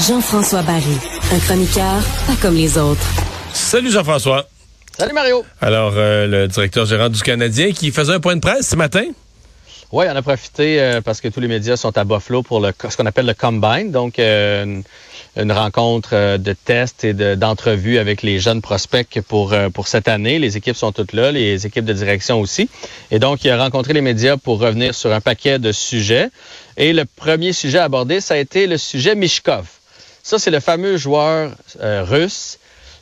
Jean-François Barry, un chroniqueur pas comme les autres. Salut Jean-François. Salut Mario. Alors, euh, le directeur gérant du Canadien qui faisait un point de presse ce matin? Oui, on a profité euh, parce que tous les médias sont à Buffalo pour ce qu'on appelle le Combine, donc euh, une, rencontre de tests et d'entrevues avec les jeunes prospects pour, pour cette année. Les équipes sont toutes là, les équipes de direction aussi. Et donc, il a rencontré les médias pour revenir sur un paquet de sujets. Et le premier sujet abordé, ça a été le sujet Mishkov. Ça, c'est le fameux joueur euh, russe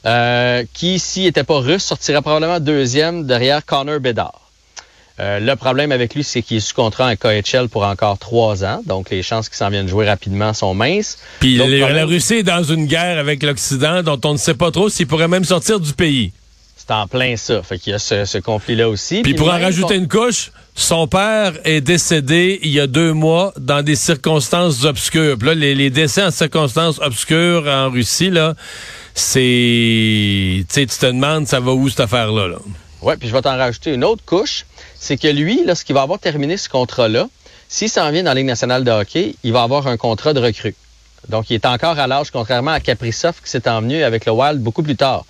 euh, qui, s'il n'était pas russe, sortirait probablement deuxième derrière Connor Bedard. Euh, le problème avec lui, c'est qu'il est sous contrat en KHL pour encore trois ans. Donc, les chances qu'il s'en vienne jouer rapidement sont minces. Puis Donc, la Russie est dans une guerre avec l'Occident dont on ne sait pas trop s'il pourrait même sortir du pays. C'est en plein ça. Fait qu'il y a ce, ce conflit-là aussi. Puis, pour en rajouter une couche, son père est décédé il y a deux mois dans des circonstances obscures. Puis là, les, les, décès en circonstances obscures en Russie, là, c'est... Tu sais, tu te demandes, ça va où cette affaire-là? Là? Oui, puis je vais t'en rajouter une autre couche. C'est que lui, lorsqu'il va avoir terminé ce contrat-là, s'il s'en vient dans la Ligue nationale de hockey, il va avoir un contrat de recrue. Donc, il est encore à l'âge, contrairement à Kaprizov qui s'est emmené avec le Wild beaucoup plus tard.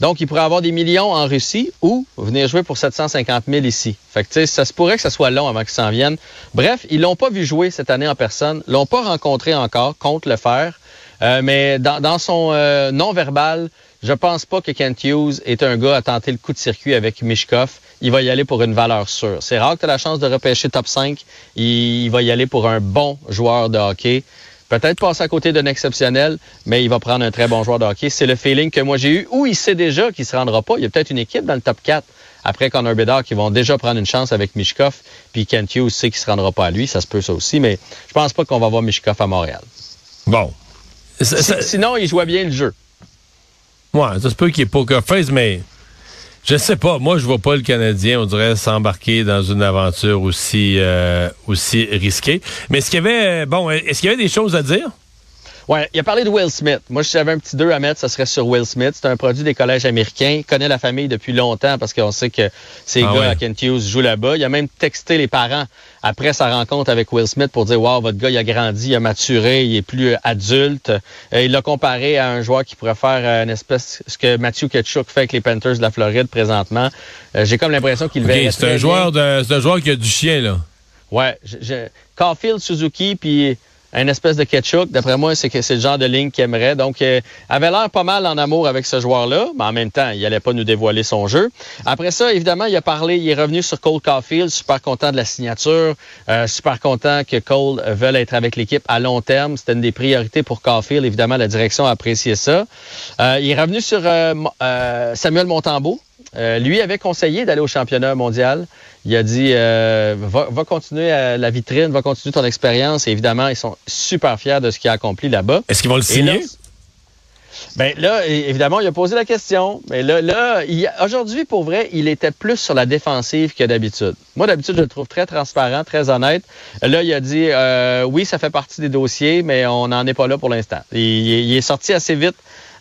Donc, il pourrait avoir des millions en Russie ou venir jouer pour 750 000 ici. Fait que, ça se pourrait que ça soit long avant qu'ils s'en viennent. Bref, ils l'ont pas vu jouer cette année en personne, l'ont pas rencontré encore, compte le faire. Euh, mais dans, dans son euh, non-verbal, je pense pas que Kent Hughes est un gars à tenter le coup de circuit avec Mishkov. Il va y aller pour une valeur sûre. C'est rare que tu as la chance de repêcher top 5. Il va y aller pour un bon joueur de hockey peut-être passer à côté d'un exceptionnel, mais il va prendre un très bon joueur de hockey. C'est le feeling que moi j'ai eu, où il sait déjà qu'il se rendra pas. Il y a peut-être une équipe dans le top 4 après Connor Bedard qui vont déjà prendre une chance avec Mishkov, puis Kent Hughes sait qu'il se rendra pas à lui, ça se peut ça aussi, mais je pense pas qu'on va voir Mishkov à Montréal. Bon. Ça, ça... Sinon, il jouait bien le jeu. Ouais, ça se peut qu'il ait poker face, mais je sais pas. Moi, je vois pas le Canadien, on dirait, s'embarquer dans une aventure aussi euh, aussi risquée. Mais est-ce qu'il y avait bon, est-ce qu'il y avait des choses à dire? Ouais, il a parlé de Will Smith. Moi, si j'avais un petit 2 à mettre, ça serait sur Will Smith. C'est un produit des collèges américains. Il connaît la famille depuis longtemps parce qu'on sait que ces ah gars ouais. à Kent Hughes jouent là-bas. Il a même texté les parents après sa rencontre avec Will Smith pour dire Wow, votre gars, il a grandi, il a maturé, il est plus adulte. Euh, il l'a comparé à un joueur qui pourrait faire euh, une espèce ce que Matthew Ketchuk fait avec les Panthers de la Floride présentement. Euh, J'ai comme l'impression qu'il okay, C'est un joueur de c'est un joueur qui a du chien, là. Ouais. Je, je... Caulfield, Suzuki, puis un espèce de ketchup. D'après moi, c'est c'est le genre de ligne qu'il aimerait. Donc, euh, avait l'air pas mal en amour avec ce joueur-là, mais en même temps, il allait pas nous dévoiler son jeu. Après ça, évidemment, il a parlé, il est revenu sur Cole Caulfield, super content de la signature, euh, super content que Cole veuille être avec l'équipe à long terme. C'était une des priorités pour Caulfield. Évidemment, la direction a apprécié ça. Euh, il est revenu sur euh, Samuel Montembeau. Euh, lui avait conseillé d'aller au championnat mondial. Il a dit euh, va, va, continuer à la vitrine, va continuer ton expérience. Et évidemment, ils sont super fiers de ce qu'il a accompli là-bas. Est-ce qu'ils vont le signer? Ben là, évidemment, il a posé la question. Mais là, là aujourd'hui, pour vrai, il était plus sur la défensive que d'habitude. Moi, d'habitude, je le trouve très transparent, très honnête. Là, il a dit euh, oui, ça fait partie des dossiers, mais on n'en est pas là pour l'instant. Il, il, est sorti assez vite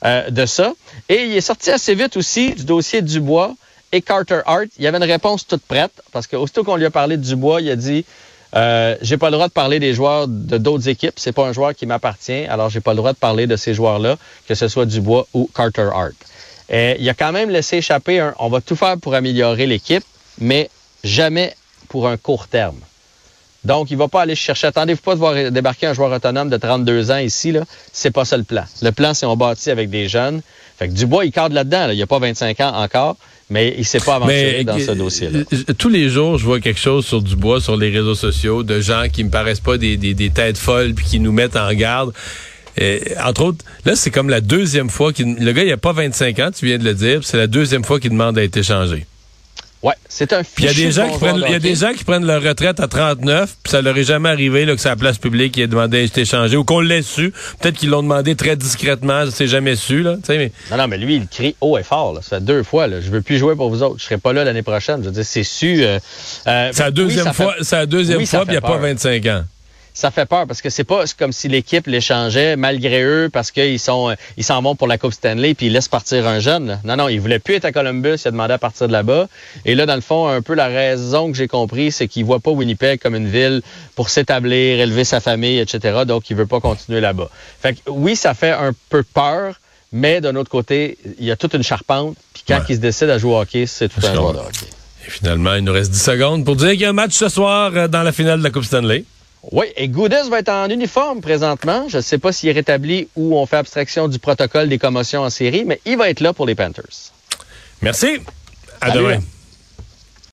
euh, de ça. Et il est sorti assez vite aussi du dossier Dubois et Carter Hart. Il y avait une réponse toute prête parce que aussitôt qu'on lui a parlé de Dubois, il a dit euh, j'ai pas le droit de parler des joueurs de d'autres équipes. C'est pas un joueur qui m'appartient, alors j'ai pas le droit de parler de ces joueurs-là, que ce soit Dubois ou Carter Hart. Il a quand même laissé échapper un, on va tout faire pour améliorer l'équipe, mais jamais pour un court terme. Donc, il va pas aller chercher. Attendez-vous pas de voir débarquer un joueur autonome de 32 ans ici. Là, c'est pas ça le plan. Le plan, c'est on bâtit avec des jeunes. Fait que Dubois, il cadre là-dedans. Là. Il a pas 25 ans encore, mais il s'est pas aventuré dans ce dossier-là. Tous les jours, je vois quelque chose sur Dubois sur les réseaux sociaux de gens qui me paraissent pas des, des, des têtes folles puis qui nous mettent en garde. Et, entre autres, là, c'est comme la deuxième fois qu'il. Le gars, il a pas 25 ans, tu viens de le dire. C'est la deuxième fois qu'il demande à être échangé. Ouais, c'est un Il y a des gens qui prennent, il y a des gens qui prennent leur retraite à 39, puis ça leur est jamais arrivé là, que c'est la place publique ait demandé à être échangé ou qu'on l'ait su. Peut-être qu'ils l'ont demandé très discrètement, c'est jamais su là. Mais... Non, non, mais lui, il crie haut et fort. Là. Ça fait deux fois. Là. Je veux plus jouer pour vous autres. Je serai pas là l'année prochaine. Je veux dire, c'est su. Euh, euh, c'est la deuxième oui, fois. C'est la deuxième oui, fois, puis il n'y a pas 25 ans. Ça fait peur parce que c'est pas comme si l'équipe l'échangeait malgré eux parce qu'ils sont euh, ils s'en vont pour la Coupe Stanley puis ils laissent partir un jeune. Non, non, il voulait plus être à Columbus, il a demandé à partir de là-bas. Et là, dans le fond, un peu la raison que j'ai compris, c'est qu'il voit pas Winnipeg comme une ville pour s'établir, élever sa famille, etc. Donc, il veut pas continuer là-bas. Fait que oui, ça fait un peu peur, mais d'un autre côté, il y a toute une charpente. Puis quand il se décide à jouer au hockey, c'est tout un joueur de hockey. Et finalement, il nous reste 10 secondes pour dire qu'il y a un match ce soir euh, dans la finale de la Coupe Stanley. Oui, et Goudis va être en uniforme présentement. Je ne sais pas s'il est rétabli ou on fait abstraction du protocole des commotions en série, mais il va être là pour les Panthers. Merci. À demain.